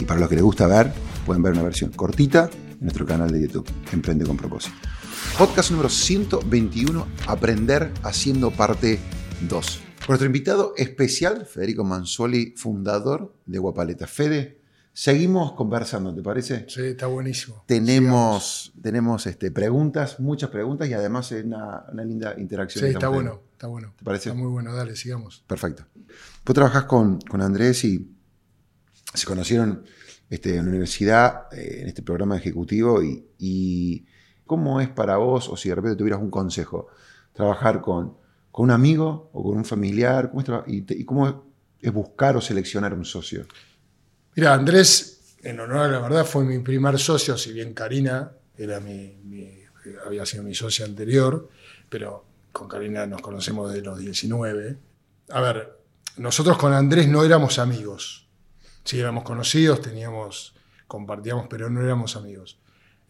Y para los que les gusta ver, pueden ver una versión cortita en nuestro canal de YouTube, Emprende con propósito. Podcast número 121, Aprender haciendo parte 2. Nuestro invitado especial, Federico Manzuoli, fundador de Guapaleta. Fede, seguimos conversando, ¿te parece? Sí, está buenísimo. Tenemos, tenemos este, preguntas, muchas preguntas y además una, una linda interacción. Sí, está bueno, está bueno. ¿Te parece? Está muy bueno, dale, sigamos. Perfecto. Vos trabajás con, con Andrés y se conocieron este, en la universidad, eh, en este programa ejecutivo, y, cómo es para vos, o si de repente tuvieras un consejo, trabajar con, con un amigo o con un familiar, ¿cómo es, y, cómo es buscar o seleccionar un socio? Mira, Andrés, en honor a la verdad, fue mi primer socio, si bien Karina era mi, había sido mi socia anterior, pero con Karina nos conocemos desde los 19. A ver, nosotros con Andrés no éramos amigos. Sí, éramos conocidos, teníamos, compartíamos, pero no éramos amigos.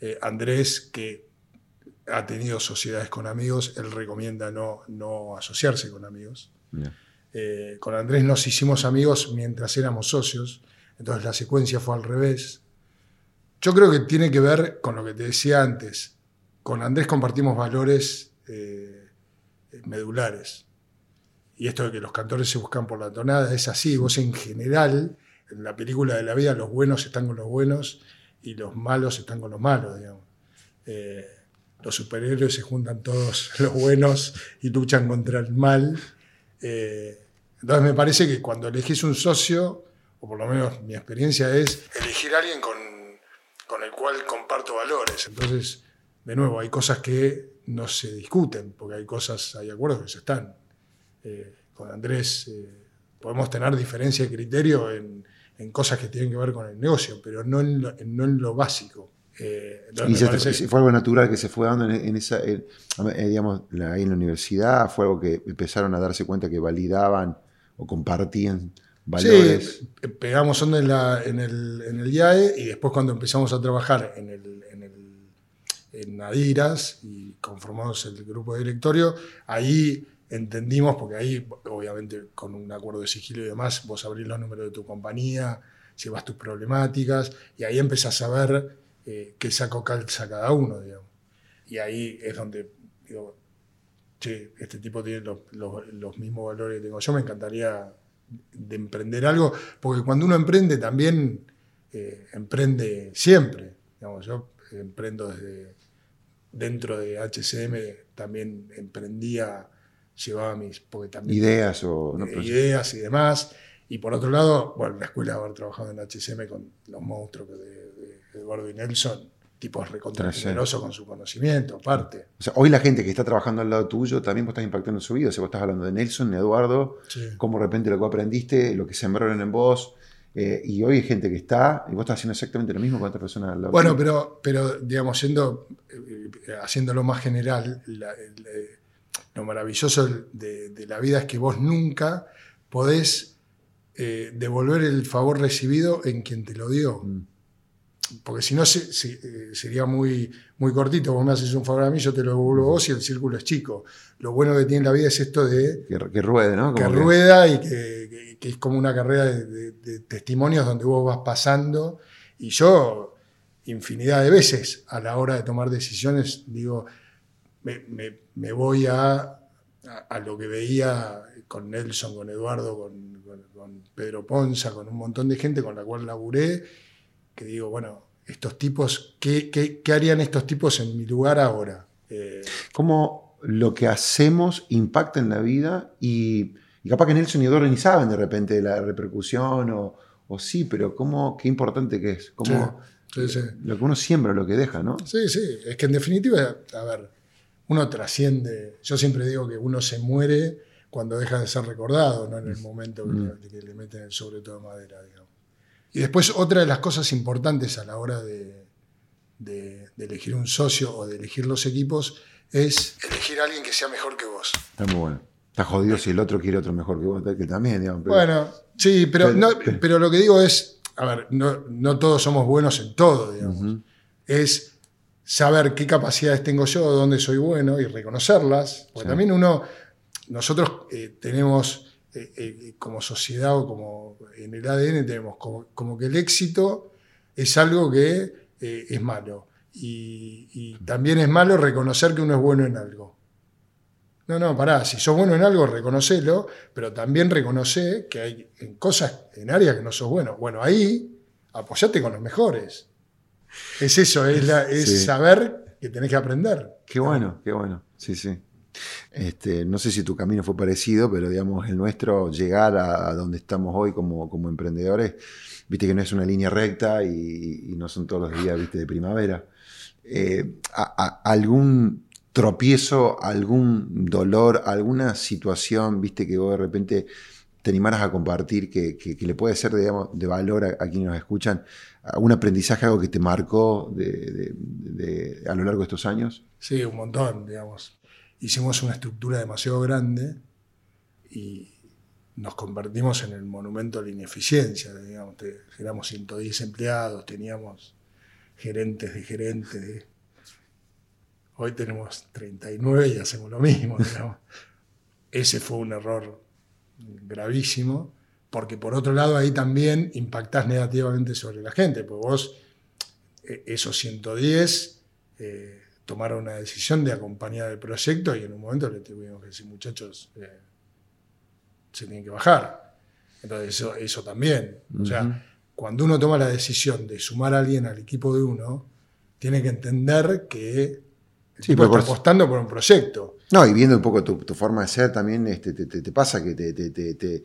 Eh, Andrés, que ha tenido sociedades con amigos, él recomienda no, no asociarse con amigos. Yeah. Eh, con Andrés nos hicimos amigos mientras éramos socios, entonces la secuencia fue al revés. Yo creo que tiene que ver con lo que te decía antes. Con Andrés compartimos valores eh, medulares. Y esto de que los cantores se buscan por la tonada es así. Vos en general en la película de la vida los buenos están con los buenos y los malos están con los malos, digamos. Eh, los superhéroes se juntan todos los buenos y luchan contra el mal. Eh, entonces me parece que cuando elegís un socio, o por lo menos mi experiencia es elegir a alguien con, con el cual comparto valores. Entonces, de nuevo, hay cosas que no se discuten, porque hay cosas, hay acuerdos que se están. Eh, con Andrés podemos tener diferencia de criterio en, en cosas que tienen que ver con el negocio, pero no en lo, no en lo básico. Eh, y se parece... fue algo natural que se fue dando en, en esa, en, digamos, ahí en la universidad, fue algo que empezaron a darse cuenta que validaban o compartían valores. Sí, pegamos onda en, la, en, el, en el IAE y después cuando empezamos a trabajar en, el, en, el, en Adiras y conformamos el grupo de directorio, ahí entendimos, porque ahí, obviamente, con un acuerdo de sigilo y demás, vos abrís los números de tu compañía, llevas tus problemáticas, y ahí empezás a ver eh, qué saco calza cada uno, digamos. Y ahí es donde digo, este tipo tiene los, los, mismos valores que tengo yo, me encantaría de emprender algo, porque cuando uno emprende también eh, emprende siempre. Digamos, yo emprendo desde dentro de HCM, también emprendía llevaba mis también, ideas o no, eh, ideas y demás. Y por otro lado, bueno, la escuela haber trabajado en HCM con los monstruos de, de Eduardo y Nelson, tipos recontra generosos con su conocimiento, aparte. O sea, hoy la gente que está trabajando al lado tuyo también vos estás impactando en su vida. O sea, vos estás hablando de Nelson, de Eduardo, sí. cómo de repente lo que aprendiste, lo que sembraron en vos. Eh, y hoy hay gente que está, y vos estás haciendo exactamente lo mismo con otras personas al lado Bueno, pero, pero digamos, siendo, eh, haciéndolo más general, la, la, lo maravilloso de, de, la vida es que vos nunca podés eh, devolver el favor recibido en quien te lo dio. Mm. Porque si no se, se, sería muy, muy cortito. Vos me haces un favor a mí, yo te lo devuelvo a vos y el círculo es chico. Lo bueno que tiene la vida es esto de. Que, que ruede, ¿no? Que, que, rueda y que, que, es como una carrera de, de, de testimonios donde vos vas pasando. Y yo, infinidad de veces, a la hora de tomar decisiones, digo, me, me, me voy a, a, a, lo que veía con Nelson, con Eduardo, con, con, con, Pedro Ponza, con un montón de gente con la cual laburé, que digo, bueno, estos tipos, ¿qué, qué, qué harían estos tipos en mi lugar ahora? Eh, ¿Cómo lo que hacemos impacta en la vida y, y capaz que Nelson y Eduardo ni saben de repente de la repercusión o, o sí, pero cómo, qué importante que es. Cómo, sí, sí. Lo que uno siembra, lo que deja, ¿no? Sí, sí. Es que en definitiva, a ver, uno trasciende. Yo siempre digo que uno se muere cuando deja de ser recordado, no en el momento que, Mm. que le meten el sobre todo de madera, digamos. Y después, otra de las cosas importantes a la hora de, de- de elegir un socio o de elegir los equipos es elegir a alguien que sea mejor que vos. Está muy bueno. Está jodido si el otro quiere otro mejor que vos, que también, digamos. pero- Bueno, sí, pero, Pero- no, pero- lo que digo es, a ver, no, no todos somos buenos en todo, digamos. Es saber qué capacidades tengo yo, dónde soy bueno y reconocerlas. Porque Sí. también uno, nosotros eh, tenemos eh, eh, como sociedad o como en el ADN tenemos como, como que el éxito es algo que es malo. Y, y también es malo reconocer que uno es bueno en algo. No, no, pará, si sos bueno en algo, reconocelo, pero también reconoce que hay en cosas, en áreas que no sos bueno. Bueno, ahí apoyate con los mejores. Es eso, es, la- es Sí. saber que tenés que aprender. Qué bueno, qué bueno. Sí, sí. Este, no sé si tu camino fue parecido, pero digamos, el nuestro, llegar a, a donde estamos hoy como, como emprendedores, viste que no es una línea recta y, y no son todos los días, viste, de primavera. Eh, a- a- algún tropiezo, algún dolor, alguna situación, viste, que vos de repente te animaras a compartir, que, que- que le puede ser, digamos, de valor a, a quienes nos escuchan, algún aprendizaje, algo que te marcó de- de- de- a lo largo de estos años. Sí, un montón, digamos. Hicimos una estructura demasiado grande y nos convertimos en el monumento a la ineficiencia. Digamos. Te- Éramos 110 empleados, teníamos gerentes de gerentes. de- Hoy tenemos 39 y hacemos lo mismo. digamos. Ese fue un error gravísimo, porque por otro lado ahí también impactás negativamente sobre la gente, porque vos, eh, esos 110, eh, tomaron una decisión de acompañar el proyecto y en un momento le tuvimos que decir, muchachos, eh, se tienen que bajar. Entonces eso, eso también. O sea, cuando uno toma la decisión de sumar a alguien al equipo de uno, tiene que entender que el Sí, tipo está por- apostando por un proyecto. No, y viendo un poco tu, tu forma de ser también, este, te, te- te pasa que te, te,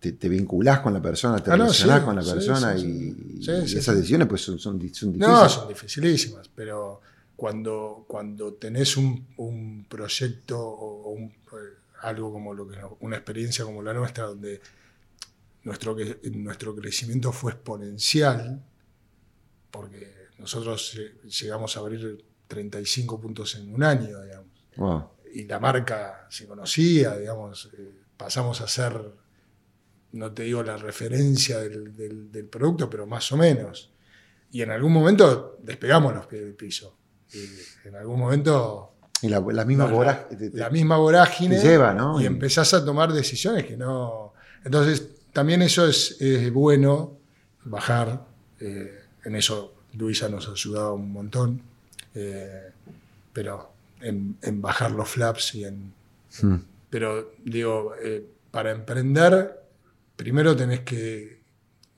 te, te- vinculás con la persona, te Ah, no, relacionás sí, con la persona sí, y, sí. Sí, y esas decisiones pues son, son, di- son No, difíciles. son dificilísimas, pero cuando, cuando tenés un, un proyecto o un- eh, algo como lo que una experiencia como la nuestra, donde nuestro, nuestro crecimiento fue exponencial, porque nosotros llegamos a abrir 35 puntos en un año, digamos Wow. y la marca se conocía, digamos, eh, pasamos a ser, no te digo la referencia del, del- del producto, pero más o menos. Y en algún momento despegamos los pies del piso. Y en algún momento Y la, la misma no, la, te- te- la misma vorágine te lleva, ¿no? y empezás a tomar decisiones que no... Entonces, también eso es, es bueno, bajar. eh, en eso Luisa nos ha ayudado un montón. eh, pero en, en bajar los flaps y en... Mm. Pero digo, eh, para emprender, primero tenés que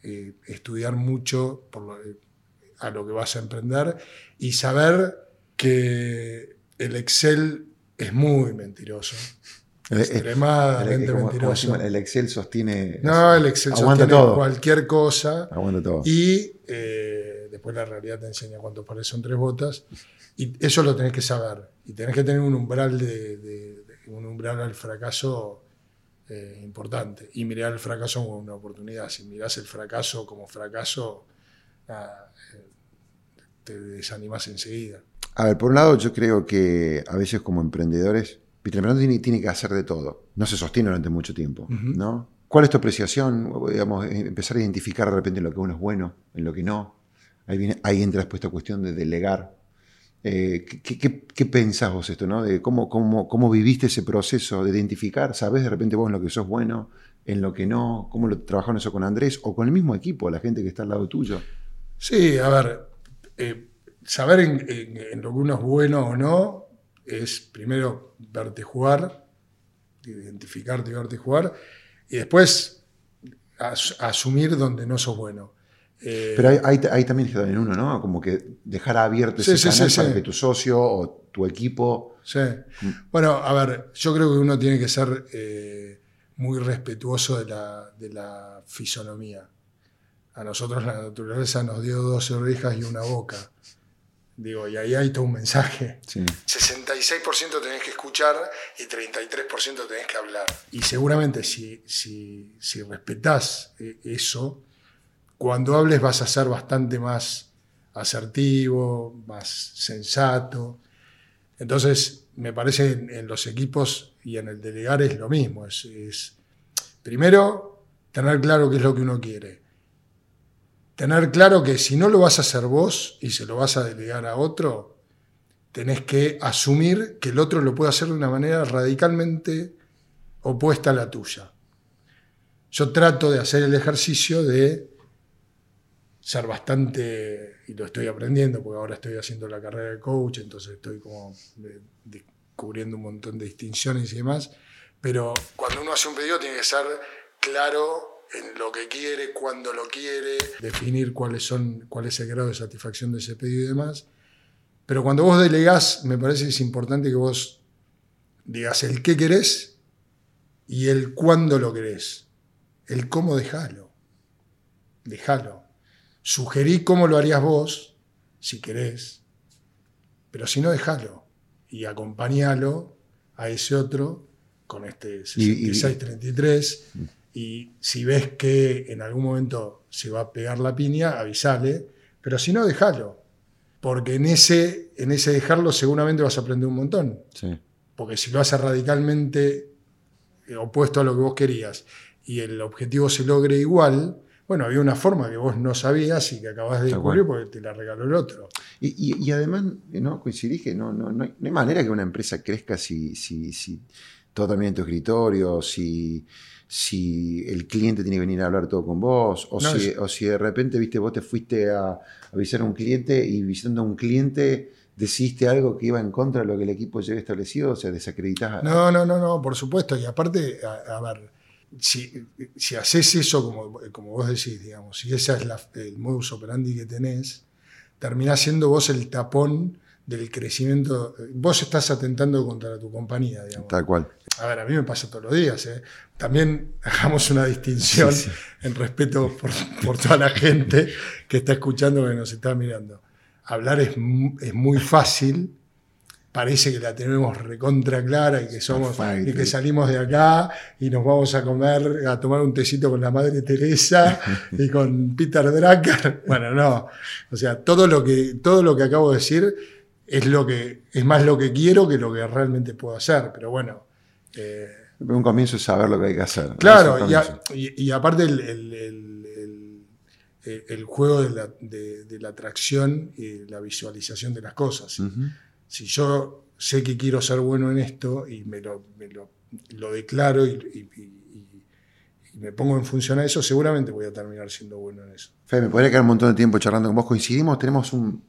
eh, estudiar mucho por lo- eh, a lo que vas a emprender y saber que el Excel es muy mentiroso. Extremadamente como- mentiroso. el Excel sostiene. No, el Excel sostiene todo. cualquier cosa Aguanta todo. y eh, después la realidad te enseña cuántos pares son tres botas y eso lo tenés que saber y tenés que tener un umbral de, de- de- un umbral al fracaso eh, importante y mirar el fracaso como una oportunidad si mirás el fracaso como fracaso nada, eh, te desanimas enseguida A ver, por un lado, yo creo que a veces como emprendedores, el emprendedor tiene, tiene que hacer de todo. No se sostiene durante mucho tiempo. ¿no? ¿Cuál es tu apreciación? Digamos, eh, empezar a identificar de repente en lo que uno es bueno, en lo que no. Ahí, viene, ahí entra después esta cuestión de delegar. Eh, ¿qué, qué, pensás vos esto, no? Cómo, viviste ese proceso de identificar, ¿sabés de repente vos en lo que sos bueno, en lo que no? ¿Cómo lo trabajaron eso con Andrés o con el mismo equipo, la gente que está al lado tuyo? Sí, a ver, eh, saber en, lo que uno es bueno o no es primero verte jugar, identificarte y verte jugar, y después as- asumir donde no sos bueno. Eh, Pero ahí, también está en uno, ¿no? Como que dejar abierto Sí, ese sí, canal sí, para sí. que tu socio o tu equipo. Sí. Bueno, a ver, yo creo que uno tiene que ser eh, muy respetuoso de la, de la fisonomía. A nosotros la naturaleza nos dio dos orejas y una boca. Digo, y ahí hay todo un mensaje. Sí. 66% tenés que escuchar y 33% tenés que hablar. Y seguramente si, si, si respetás eh, eso, cuando hables vas a ser bastante más asertivo, más sensato. Entonces, me parece en, en los equipos y en el delegar es lo mismo. Es, es, primero, tener claro qué es lo que uno quiere. Tener claro que si no lo vas a hacer vos y se lo vas a delegar a otro, tenés que asumir que el otro lo puede hacer de una manera radicalmente opuesta a la tuya. Yo trato de hacer el ejercicio de ser bastante, y lo estoy aprendiendo, porque ahora estoy haciendo la carrera de coach, entonces estoy como de- descubriendo un montón de distinciones y demás, pero cuando uno hace un pedido tiene que ser claro en lo que quiere, cuándo lo quiere, definir cuáles son, cuál es el grado de satisfacción de ese pedido y demás. Pero cuando vos delegás, me parece que es importante que vos digas el qué querés y el cuándo lo querés. El cómo dejalo. Dejalo. Sugerí cómo lo harías vos, si querés, pero si no, dejalo. Y acompañalo a ese otro con este Y- y- 66-33. Y si ves que en algún momento se va a pegar la piña, avisale. Pero si no, dejalo. Porque en ese, en ese dejarlo seguramente vas a aprender un montón. Sí. Porque si lo haces radicalmente eh, opuesto a lo que vos querías y el objetivo se logre igual, bueno, había una forma que vos no sabías y que acabas de descubrir porque te la regaló el otro. Y, y- y además, ¿no? coincidís que no, no, no, hay, no hay manera que una empresa crezca si, si, si todo también en tu escritorio, si, si el cliente tiene que venir a hablar todo con vos, o, No, si, es- o si de repente viste vos te fuiste a, a visitar a un cliente y visitando a un cliente decidiste algo que iba en contra de lo que el equipo había establecido, o sea, desacreditas a- No, no, no, no, por supuesto. Y aparte, a, a ver, si, si haces eso como, como vos decís, digamos, si ese es la- el modus operandi que tenés, terminás siendo vos el tapón del crecimiento. Vos estás atentando contra tu compañía, digamos. tal cual. A ver, a mí me pasa todos los días. ¿eh? También hagamos una distinción Sí, sí. en respeto por, por toda la gente que está escuchando, que nos está mirando. Hablar es, es muy fácil, parece que la tenemos recontra clara y que, somos, Perfecto. y que salimos de acá y nos vamos a comer, a tomar un tecito con la Madre Teresa y con Peter Drucker. Bueno, no. O sea, todo lo que, todo lo que acabo de decir es, lo que, es más lo que quiero que lo que realmente puedo hacer. Pero bueno. eh, Un comienzo es saber lo que hay que hacer. Claro, y, a- aparte el, el- el- el juego de la, de- de la atracción y la visualización de las cosas. Ujú. Si yo sé que quiero ser bueno en esto y me lo, me lo- lo declaro y, y- y- y me pongo en función a eso, seguramente voy a terminar siendo bueno en eso. Fede, me podría quedar un montón de tiempo charlando con vos. Coincidimos, tenemos un.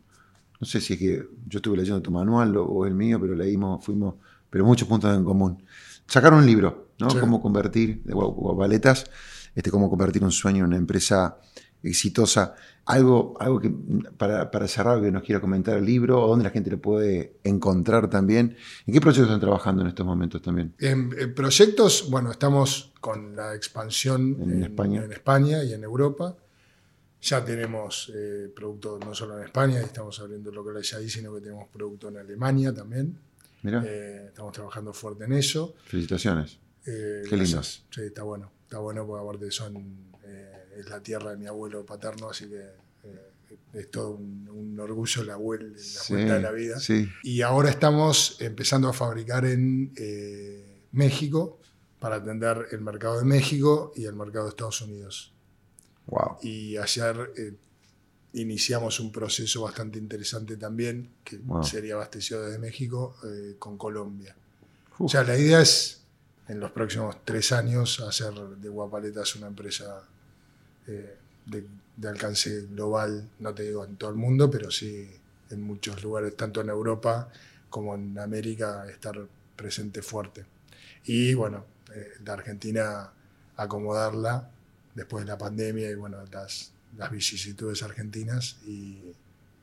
No sé si es que yo estuve leyendo tu manual o, o el mío, pero leímos, fuimos, pero muchos puntos en común. Sacar un libro, ¿no? Sí. Cómo convertir, de Gua- Guapaletas, este, cómo convertir un sueño en una empresa exitosa. Algo, algo que, para, para cerrar, que nos quiera comentar el libro, o dónde la gente lo puede encontrar también. ¿En qué proyectos están trabajando en estos momentos también? En, en proyectos, bueno, estamos con la expansión En España. en España y en Europa. Ya tenemos eh, producto no solo en España, estamos abriendo locales ahí, sino que tenemos producto en Alemania también. Mira, Eh, estamos trabajando fuerte en eso. felicitaciones. Eh, Qué lindo. Sí, está bueno. Está bueno porque aparte son, es la tierra de mi abuelo paterno, así que eh, es todo un, un orgullo la, Sí, vuelta de la vida. Sí. Y ahora estamos empezando a fabricar en eh, México para atender el mercado de México y el mercado de Estados Unidos. Wow. Y ayer eh, iniciamos un proceso bastante interesante también, que Wow. sería abastecido desde México eh, con Colombia. Uf. O sea, la idea es en los próximos tres años hacer de Guapaletas una empresa eh, de, de alcance global, no te digo en todo el mundo, pero sí en muchos lugares, tanto en Europa como en América, estar presente fuerte. Y bueno, eh, la Argentina acomodarla después de la pandemia y bueno, las las vicisitudes argentinas y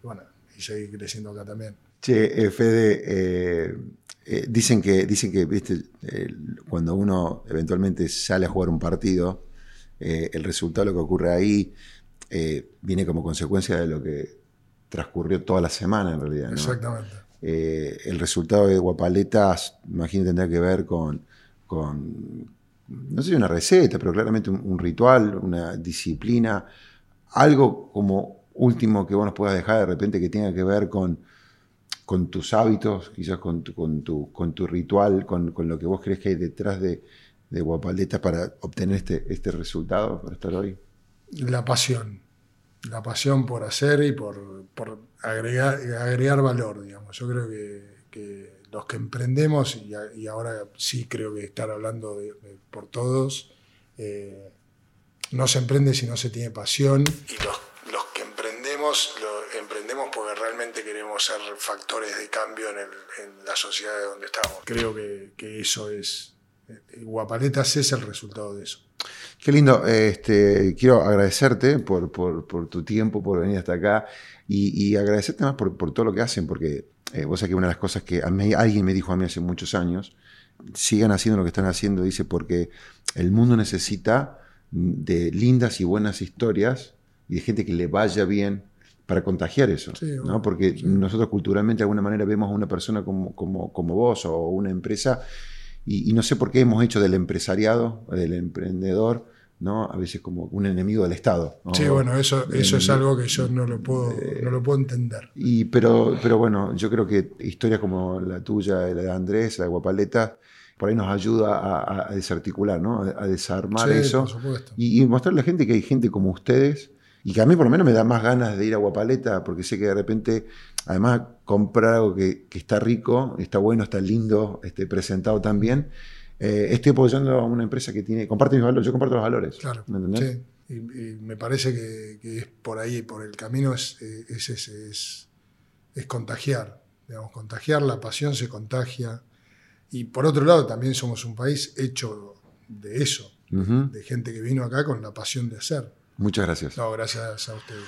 bueno, y seguir creciendo acá también. Che, eh, Fede, eh, eh, dicen que, dicen que viste, cuando uno eventualmente sale a jugar un partido, el resultado, lo que ocurre ahí, viene como consecuencia de lo que transcurrió toda la semana en realidad. Exactamente. el resultado de Guapaletas, imagino, tendrá que ver con, con no sé si una receta, pero claramente un, ritual, una disciplina, algo como último que vos nos puedas dejar de repente que tenga que ver con con tus hábitos, quizás con tu, con tu, con tu ritual, con, lo que vos crees que hay detrás de, de Guapaleta para obtener este, este resultado, para estar hoy? La pasión. La pasión por hacer y por, agregar, agregar valor, digamos. Yo creo que, los que emprendemos, y, ahora sí creo que estar hablando por todos, eh, no se emprende si no se tiene pasión. Y los, los que emprendemos, emprendemos porque realmente queremos ser factores de cambio en, la sociedad de donde estamos. Creo que, eso es, Guapaletas es el resultado de eso. Qué lindo, este, quiero agradecerte por, tu tiempo, por venir hasta acá y, agradecerte más por, todo lo que hacen, porque eh, vos sabés que una de las cosas que a mí, alguien me dijo a mí hace muchos años, sigan haciendo lo que están haciendo, dice, porque el mundo necesita de lindas y buenas historias y de gente que le vaya bien para contagiar eso, ¿no? Porque nosotros culturalmente de alguna manera vemos a una persona como, como, como vos o una empresa y, no sé por qué hemos hecho del empresariado, del emprendedor, ¿no? A veces como un enemigo del Estado. Sí, bueno, eso, eso es algo que yo no lo puedo, no lo puedo entender. Y, pero, pero bueno, yo creo que historias como la tuya, la de Andrés, la de Guapaleta, por ahí nos ayuda a, desarticular, ¿no? a, desarmar eso. Y, y mostrarle a la gente que hay gente como ustedes y que a mí por lo menos me da más ganas de ir a Guapaleta, porque sé que de repente, además, comprar algo que, está rico, está bueno, está lindo, esté presentado también. Eh, estoy apoyando a una empresa que tiene, comparte mis valores, yo comparto los valores. Claro. ¿Me Sí. Y, me parece que, es por ahí, por el camino, es, es, es, es, contagiar. Digamos, contagiar, la pasión se contagia. Y por otro lado, también somos un país hecho de eso, de gente que vino acá con la pasión de hacer. Muchas gracias. No, gracias a ustedes.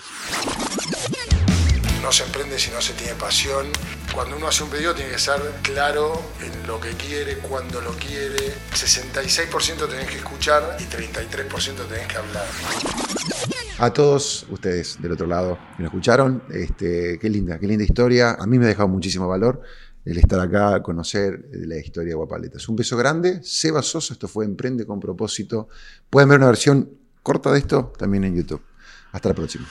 No se emprende si no se tiene pasión. Cuando uno hace un pedido tiene que ser claro en lo que quiere, cuando lo quiere. 66% tenés que escuchar y 33% tenés que hablar. A todos ustedes del otro lado que me escucharon, este, qué linda, qué linda historia. A mí me ha dejado muchísimo valor el estar acá, conocer la historia de Guapaletas. Un beso grande. Seba Sosa, esto fue Emprende con propósito. Pueden ver una versión corta de esto también en YouTube. Hasta la próxima.